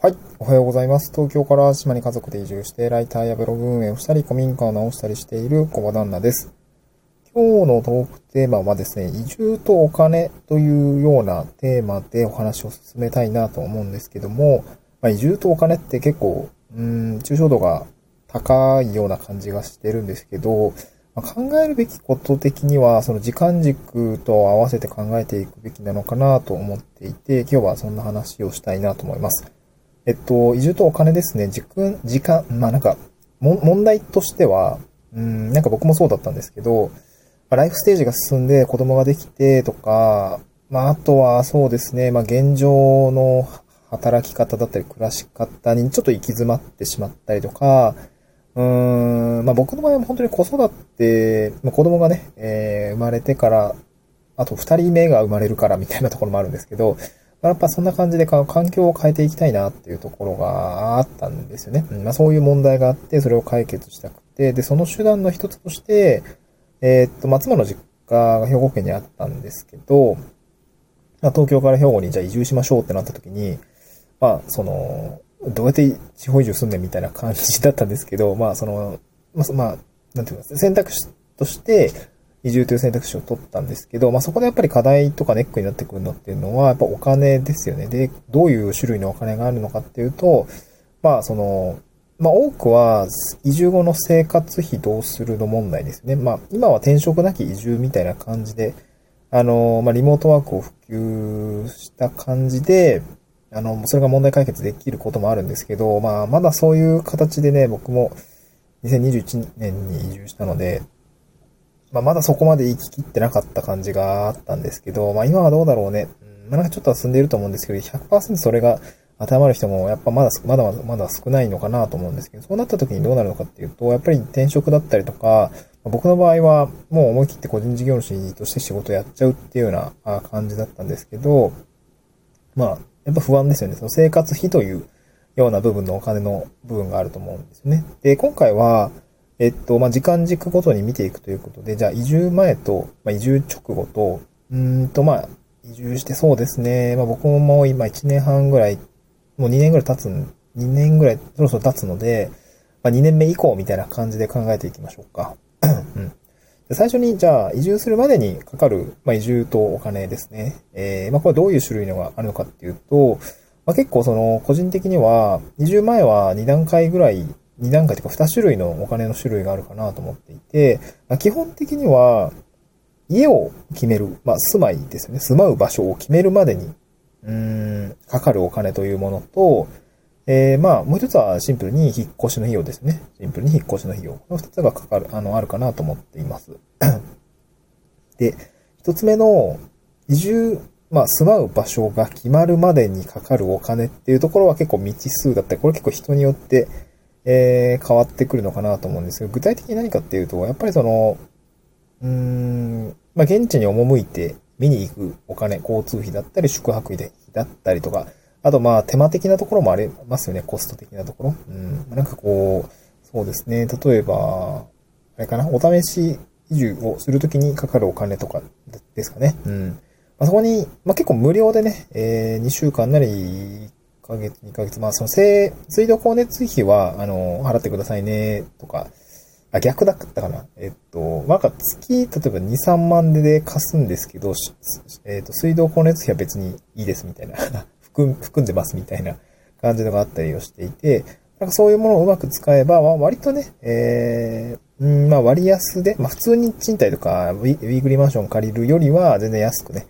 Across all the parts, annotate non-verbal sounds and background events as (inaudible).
はい。おはようございます。東京から島に家族で移住して、ライターやブログ運営をしたり、古民家を直したりしている小場旦那です。今日のトークテーマはですね、移住とお金というようなテーマでお話を進めたいなと思うんですけども、まあ、移住とお金って結構、うん、抽象度が高いような感じがしてるんですけど、まあ、考えるべきこと的には、その時間軸と合わせて考えていくべきなのかなと思っていて、今日はそんな話をしたいなと思います。えっと、移住とお金ですね、時間、時間、まあなんか、問題としては、うん、なんか僕もそうだったんですけど、ライフステージが進んで子供ができてとか、まああとはそうですね、まあ現状の働き方だったり暮らし方にちょっと行き詰まってしまったりとか、うーん、まあ僕の場合は本当に子育て、まあ、子供がね、えー、生まれてから、あと二人目が生まれるからみたいなところもあるんですけど、やっぱそんな感じで環境を変えていきたいなっていうところがあったんですよね。まあそういう問題があって、それを解決したくて、で、その手段の一つとして、えーっと、松間の実家が兵庫県にあったんですけど、まあ東京から兵庫にじゃあ移住しましょうってなった時に、まあその、どうやって地方移住すんねんみたいな感じだったんですけど、まあその、まあ、まあ、なんていうか、選択肢として、移住という選択肢を取ったんですけど、まあそこでやっぱり課題とかネックになってくるのっていうのは、やっぱお金ですよね。で、どういう種類のお金があるのかっていうと、まあその、まあ多くは移住後の生活費どうするの問題ですね。まあ今は転職なき移住みたいな感じで、あの、まあリモートワークを普及した感じで、あの、それが問題解決できることもあるんですけど、まあまだそういう形でね、僕も2021年に移住したので、まあ、まだそこまで行き切ってなかった感じがあったんですけど、まあ、今はどうだろうね。ま、なんかちょっとは進んでいると思うんですけど、100%それが当てはまる人も、やっぱまだ、まだまだ少ないのかなと思うんですけど、そうなった時にどうなるのかっていうと、やっぱり転職だったりとか、僕の場合はもう思い切って個人事業主として仕事をやっちゃうっていうような感じだったんですけど、まあ、やっぱ不安ですよね。その生活費というような部分のお金の部分があると思うんですよね。で、今回は、えっと、まあ、時間軸ごとに見ていくということで、じゃあ移住前と、まあ、移住直後と、うんと、まあ、移住してそうですね。まあ、僕ももう今1年半ぐらい、もう2年ぐらい経つ、2年ぐらいそろそろ経つので、まあ、2年目以降みたいな感じで考えていきましょうか。(clears throat) うん、最初に、じゃあ、移住するまでにかかる、まあ、移住とお金ですね。えー、まあ、これどういう種類のがあるのかっていうと、まあ、結構その、個人的には、移住前は2段階ぐらい2段階というか2種類のお金の種類があるかなと思っていて、まあ、基本的には、家を決める、まあ、住まいですね。住まう場所を決めるまでに、うーん、かかるお金というものと、えー、まあ、もう一つはシンプルに引っ越しの費用ですね。シンプルに引っ越しの費用。この二つがかかる、あの、あるかなと思っています。(coughs) で、一つ目の、移住、まあ、住まう場所が決まるまでにかかるお金っていうところは結構未知数だったり、これ結構人によって、えー、変わってくるのかなと思うんですけど、具体的に何かっていうと、やっぱりその、うーん、まあ、現地に赴いて見に行くお金、交通費だったり、宿泊費だったりとか、あとまあ、手間的なところもありますよね、コスト的なところ。うん、なんかこう、そうですね、例えば、あれかな、お試し移住をするときにかかるお金とかですかね。うん。まあ、そこに、まあ、結構無料でね、えー、2週間なり、ヶ月、2ヶ月、まあ、その、水、水道光熱費は、あの、払ってくださいね、とか、あ、逆だったかな。えっと、なんか月、例えば2、3万で貸すんですけど、えっと、水道光熱費は別にいいですみたいな、(laughs) 含含んでますみたいな。感じのがあったりをしていて、なんかそういうものをうまく使えば、割とね、えー、まあ割安で、まあ普通に賃貸とかウィウィークリーマンション借りるよりは全然安くね、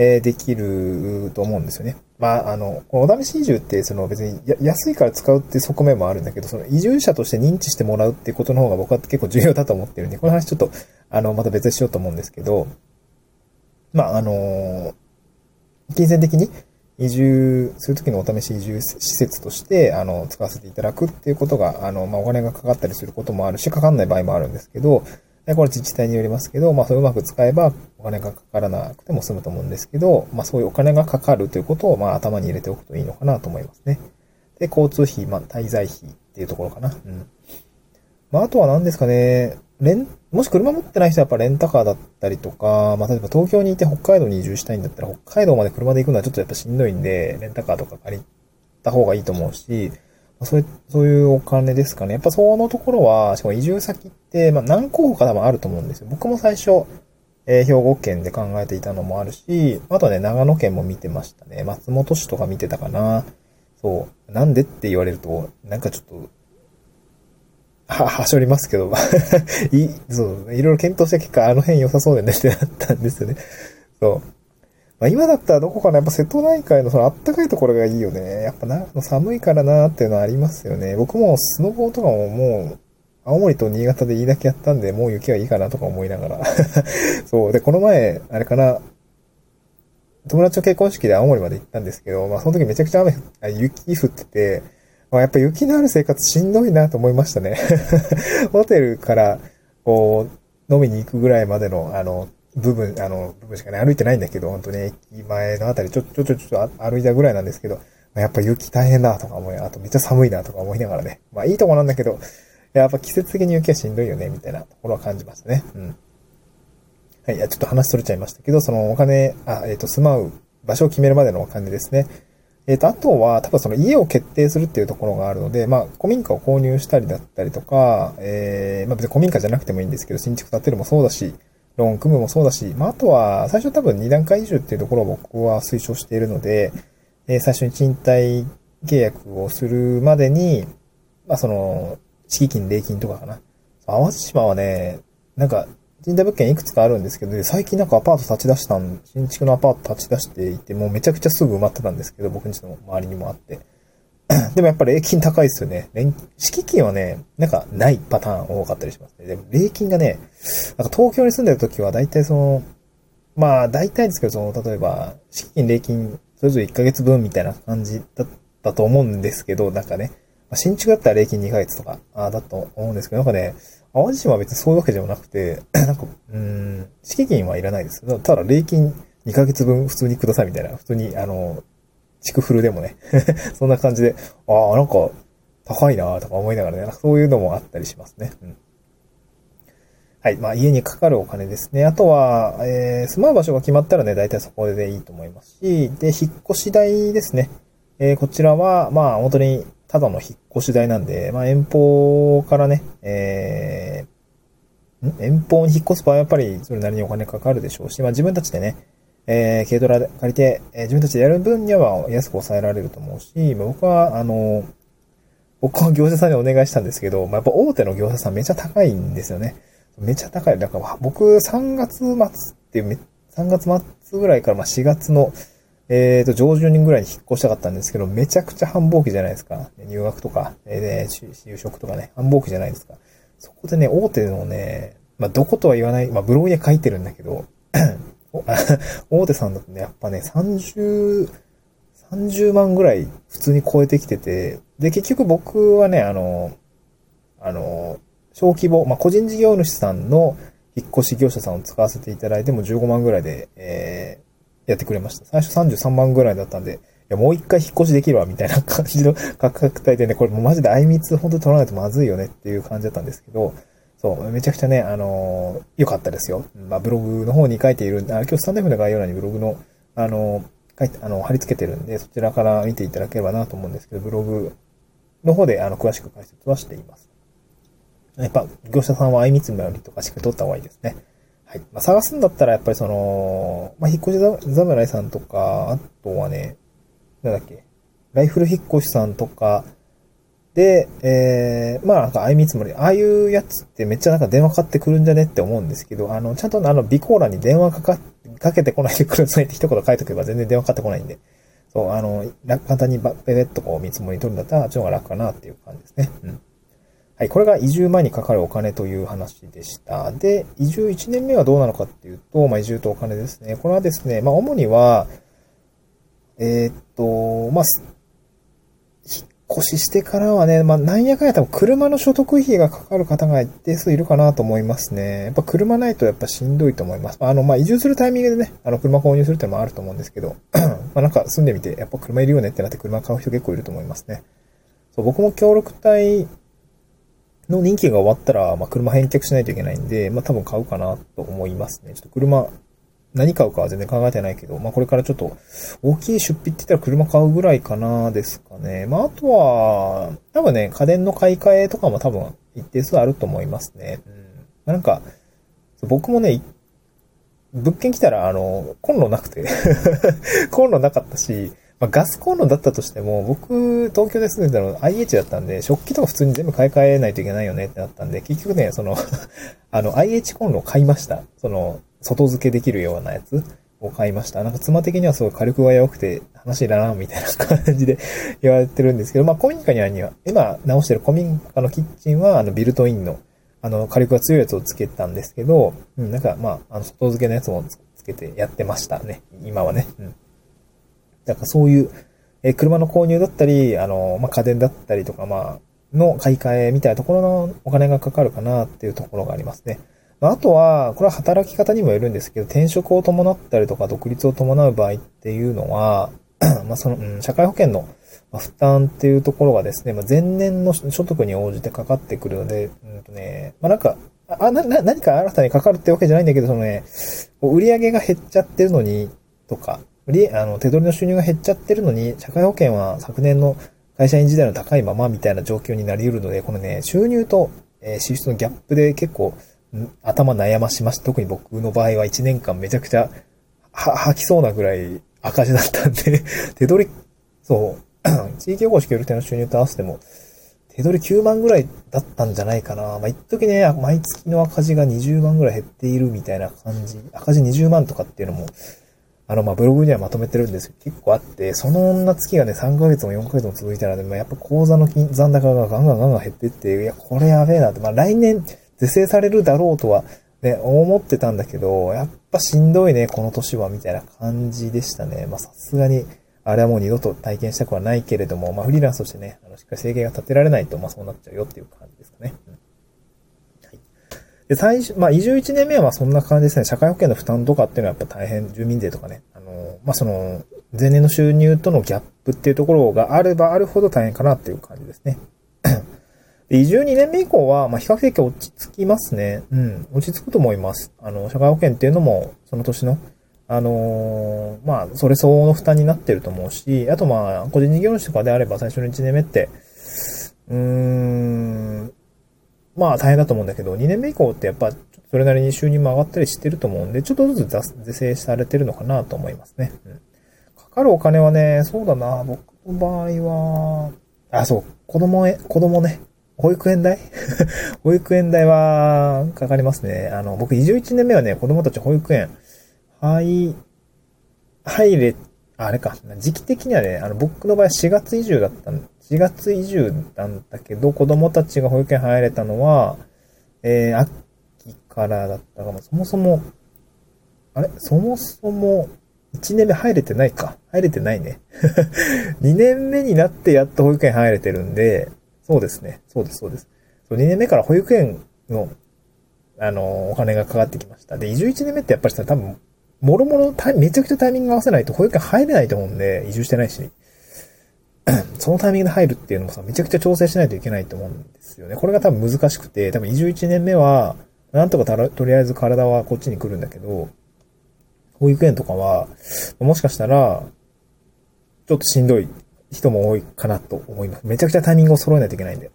え、できると思うんですよね。まあ、あの、このお試し移住って、その別に安いから使うって側面もあるんだけど、その移住者として認知してもらうっていうことの方が僕は結構重要だと思ってるんで、この話ちょっと、あの、また別にしようと思うんですけど、まあ、あの、金銭的に移住するときのお試し移住施設として、あの、使わせていただくっていうことが、あの、まあ、お金がかかったりすることもあるし、かかんない場合もあるんですけど、これ自治体によりますけど、まあ、それうまく使えばお金がかからなくても済むと思うんですけど、まあ、そういうお金がかかるということを、まあ、頭に入れておくといいのかなと思いますね。で、交通費、まあ、滞在費っていうところかな。うん。まあ、あとは何ですかね、レン、もし車持ってない人はやっぱレンタカーだったりとか、まあ、例えば東京にいて北海道に移住したいんだったら、北海道まで車で行くのはちょっとやっぱしんどいんで、レンタカーとか借りた方がいいと思うし、そういう、そういうお金ですかね。やっぱそのところは、しかも移住先って、まあ何候補か多分あると思うんですよ。僕も最初、えー、兵庫県で考えていたのもあるし、あとね、長野県も見てましたね。松本市とか見てたかな。そう。なんでって言われると、なんかちょっと、は、はしょりますけど、(laughs) い、そう、いろいろ検討した結果、あの辺良さそうでねってなったんですよね。そう。まあ、今だったらどこかな、やっぱ瀬戸内海のそのあったかいところがいいよね。やっぱな、寒いからなっていうのはありますよね。僕もスノボーとかももう、青森と新潟でいいだけやったんで、もう雪はいいかなとか思いながら。(laughs) そう。で、この前、あれかな、友達の結婚式で青森まで行ったんですけど、まあその時めちゃくちゃ雨、雪降ってて、まあ、やっぱ雪のある生活しんどいなと思いましたね。(laughs) ホテルから、こう、飲みに行くぐらいまでの、あの、部分、あの、部分しかね、歩いてないんだけど、本当に駅前のあたりちょ、ちょ、ちょ、ちょ、歩いたぐらいなんですけど、まやっぱ雪大変だとか思い、あとめっちゃ寒いなとか思いながらね。まあいいとこなんだけど、やっぱ季節的に雪はしんどいよね、みたいなところは感じましたね。うん。はい、いや、ちょっと話取れちゃいましたけど、そのお金、あ、えっ、ー、と、住まう場所を決めるまでのお金ですね。えっ、ー、と、あとは、多分その家を決定するっていうところがあるので、まあ、古民家を購入したりだったりとか、えー、まあ別に古民家じゃなくてもいいんですけど、新築建てるもそうだし、ローン組むもそうだし、まああとは、最初多分2段階移住っていうところを僕は推奨しているので、え、最初に賃貸契約をするまでに、まあその、敷金、礼金とかかな。淡路島はね、なんか、賃貸物件いくつかあるんですけど、最近なんかアパート立ち出したん、新築のアパート立ち出していて、もうめちゃくちゃすぐ埋まってたんですけど、僕んちの周りにもあって。(clears throat) でもやっぱり礼金高いですよね。敷金はね、なんかないパターン多かったりしますね。でも礼金がね、なんか東京に住んでる時は大体その、まあ大体ですけど、その、例えば、敷金、礼金、それぞれ1ヶ月分みたいな感じだったと思うんですけど、なんかね、まあ、新築だったら礼金2ヶ月とか、あだと思うんですけど、なんかね、淡路島は別にそういうわけでもなくて、(clears throat) なんか、うん、敷金はいらないです。ただ、礼金2ヶ月分普通にくださいみたいな、普通に、あの、地区フルでもね (laughs) そんな感じで、ああ、なんか、高いなとか思いながらね、そういうのもあったりしますね。うん。はい。まあ、家にかかるお金ですね。あとは、えー、住まう場所が決まったらね、大体そこでいいと思いますし、で、引っ越し代ですね。えー、こちらは、まあ、本当にただの引っ越し代なんで、まあ、遠方からね、えー、遠方に引っ越す場合はやっぱりそれなりにお金かかるでしょうし、まあ、自分たちでね、えー、軽トラで借りて、えー、自分たちでやる分には安く抑えられると思うし、僕は、あの、僕は業者さんにお願いしたんですけど、まあ、やっぱ大手の業者さんめちゃ高いんですよね。めちゃ高い。だから僕3月末っていう、3月末ぐらいからまあ4月のえっ、ー、と、上旬ぐらいに引っ越したかったんですけど、めちゃくちゃ繁忙期じゃないですか。入学とか、えー、就職とかね、繁忙期じゃないですか。そこでね、大手のね、まあ、どことは言わない、まあ、ブログに書いてるんだけど、(laughs) 大手さんだとね、やっぱね、30、30万ぐらい普通に超えてきてて、で、結局僕はね、あの、あの、小規模、まあ、個人事業主さんの引っ越し業者さんを使わせていただいても15万ぐらいで、えー、やってくれました。最初33万ぐらいだったんで、いや、もう一回引っ越しできるわ、みたいな (laughs) 感じの価格帯でね、これもうマジであいみつ本当に取らないとまずいよねっていう感じだったんですけど、そう、めちゃくちゃね、あの、良かったですよ。まあ、ブログの方に書いている、あ今日スタンド F の概要欄にブログの、あの、書いて、あの、貼り付けてるんで、そちらから見ていただければなと思うんですけど、ブログの方で、あの、詳しく解説はしています。やっぱ、業者さんはあいみつよりとかしっかり取った方がいいですね。はい。まあ、探すんだったら、やっぱりその、まあ、引っ越し侍さんとか、あとはね、なんだっけ、ライフル引っ越しさんとか、で、えー、まあなんか、あいみつもり、ああいうやつってめっちゃなんか電話かかってくるんじゃねって思うんですけど、あの、ちゃんとあの、備考欄に電話かか、かけてこないでくださいって一言書いとけば全然電話かかってこないんで、そう、あの、簡単にばペペッとこう見積もり取るんだったら、あっちの方が楽かなっていう感じですね。うん。はい、これが移住前にかかるお金という話でした。で、移住1年目はどうなのかっていうと、まあ、移住とお金ですね。これはですね、まあ、主には、えー、っと、まあ、越ししてからはね、まあ、なんやかんや多分車の所得費がかかる方が一定数いるかなと思いますね。やっぱ車ないとやっぱしんどいと思います。あの、まあ、移住するタイミングでね、あの、車購入するってのもあると思うんですけど、(clears throat) ま、なんか住んでみて、やっぱ車いるよねってなって車買う人結構いると思いますね。そう、僕も協力隊の任期が終わったら、まあ、車返却しないといけないんで、まあ、多分買うかなと思いますね。ちょっと車、何買うかは全然考えてないけど、まあこれからちょっと大きい出費って言ったら車買うぐらいかなですかね。まああとは、多分ね、家電の買い替えとかも多分一定数あると思いますね。うん。なんか、僕もね、物件来たら、あの、コンロなくて (laughs) コンロなかったし、まあ、ガスコンロだったとしても、僕、東京で住んでたの IH だったんで、食器とか普通に全部買い替えないといけないよねってなったんで、結局ね、その (laughs) あの、IH コンロを買いました。その、外付けできるようなやつを買いました。なんか妻的にはすごい火力が良くて話いらな、みたいな感じで (laughs) 言われてるんですけど、まあ、古民家には、今直してる古民家のキッチンは、あの、ビルトインの、あの、火力が強いやつをつけたんですけど、うん、なんか、まあ、あの、外付けのやつもつけてやってましたね。今はね。うん。だからそういう、え車の購入だったり、あの、まあ、家電だったりとか、まあ、の買い替えみたいなところのお金がかかるかなっていうところがありますね。あ、とは、これは働き方にもよるんですけど、転職を伴ったりとか、独立を伴う場合っていうのは、(clears throat) まあ、その、うん、社会保険の負担っていうところがですね、まあ、前年の所得に応じてかかってくるので、うんとね、まあ、なんか、あ、な、な、何か新たにかかるってわけじゃないんだけど、そのね、売り上げが減っちゃってるのに、とか、売、あの、手取りの収入が減っちゃってるのに、社会保険は昨年の会社員時代の高いままみたいな状況になり得るので、このね、収入と、え、支出のギャップで結構、頭悩ましました。特に僕の場合は1年間めちゃくちゃ、吐きそうなぐらい赤字だったんで (laughs) 手取り、そう、(clears throat) 地域おこし協力隊の収入と合わせても、手取り9万ぐらいだったんじゃないかな。まあ、一時ね、毎月の赤字が20万ぐらい減っているみたいな感じ。赤字20万とかっていうのも、あの、ま、ブログにはまとめてるんですけど、結構あって、その女月がね、3ヶ月も4ヶ月も続いたら、でもやっぱ口座の金残高がガンガンガンガン減ってって、いや、これやべえなって、まあ、来年、是正されるだろうとは、ね、思ってたんだけど、やっぱしんどいね、この年は、みたいな感じでしたね。まあ、さすがに、あれはもう二度と体験したくはないけれども、まあフリーランスとしてね、あの、しっかり制限が立てられないと、まあそうなっちゃうよっていう感じですかね。うん、はい。で、最初、まあ移住1年目はそんな感じですね。社会保険の負担とかっていうのはやっぱ大変、住民税とかね、あの、まあその、前年の収入とのギャップっていうところがあればあるほど大変かなっていう感じですね。移住2年目以降は、まあ、比較的落ち着きますね。うん。落ち着くと思います。あの、社会保険っていうのも、その年のあのー、まあ、それ相応の負担になってると思うし、あとまあ、個人事業主とかであれば最初の1年目って、うーん、まあ大変だと思うんだけど、2年目以降ってやっぱ、それなりに収入も上がったりしてると思うんで、ちょっとずつ是正されてるのかなと思いますね。うん。かかるお金はね、そうだな、僕の場合は、あ、そう、子供へ、子供ね、保育園代？(laughs) 保育園代はかかりますね。あの、僕、移住1年目はね、子供たち保育園、はい、入れ、あれか、時期的にはね、あの、僕の場合4月移住だったん4月移住なんだけど、子供たちが保育園入れたのは、えー、秋からだったかも、そもそも、あれ？そもそも、1年目入れてないか。入れてないね。(laughs) 2年目になってやっと保育園入れてるんで、そうですね。そうです、そうです。そう2年目から保育園の、あの、お金がかかってきました。で、移住1年目ってやっぱりさ、多分、もろもろめちゃくちゃタイミング合わせないと保育園入れないと思うんで、移住してないし、(clears throat) そのタイミングで入るっていうのもさ、めちゃくちゃ調整しないといけないと思うんですよね。これが多分難しくて、多分移住1年目は、なんとかとりあえず体はこっちに来るんだけど、保育園とかは、もしかしたら、ちょっとしんどい人も多いかなと思います。めちゃくちゃタイミングを揃えないといけないんで。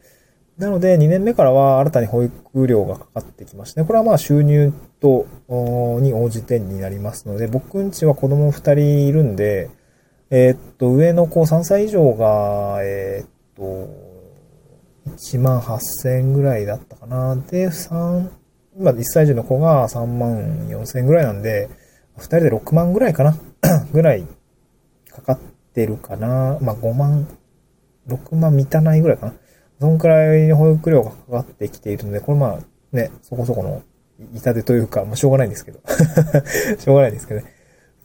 なので、2年目からは新たに保育料がかかってきましたね。これはまあ収入と、に応じてになりますので、僕んちは子供2人いるんで、えー、っと、上の子3歳以上が、えー、っと、1万8000円ぐらいだったかな。で、3、今1歳児の子が3万4000円ぐらいなんで、2人で6万ぐらいかな (clears throat) ぐらいかかってるかな。まあ5万、6万満たないぐらいかな。そんくらい保育料がかかってきているので、これまあ、ね、そこそこの痛手というか、まあしょうがないんですけど。(laughs) しょうがないんですけどね。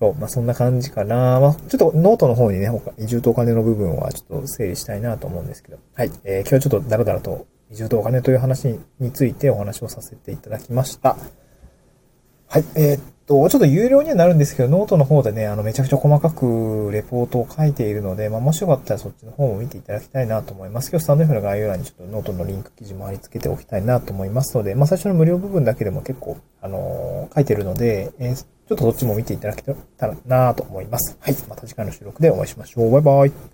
そう、まあそんな感じかな。まあちょっとノートの方にね、移住とお金の部分はちょっと整理したいなと思うんですけど。はい。えー、今日はちょっとだらだらと移住とお金という話についてお話をさせていただきました。はい。えー、と、ちょっと有料にはなるんですけど、ノートの方でね、あの、めちゃくちゃ細かくレポートを書いているので、まあ、もしよかったらそっちの方も見ていただきたいなと思います。今日スタンド F の概要欄にちょっとノートのリンク記事も貼り付けておきたいなと思いますので、まあ、最初の無料部分だけでも結構、あのー、書いてるので、えー、ちょっとそっちも見ていただけたらなと思います。はい。また次回の収録でお会いしましょう。バイバイ。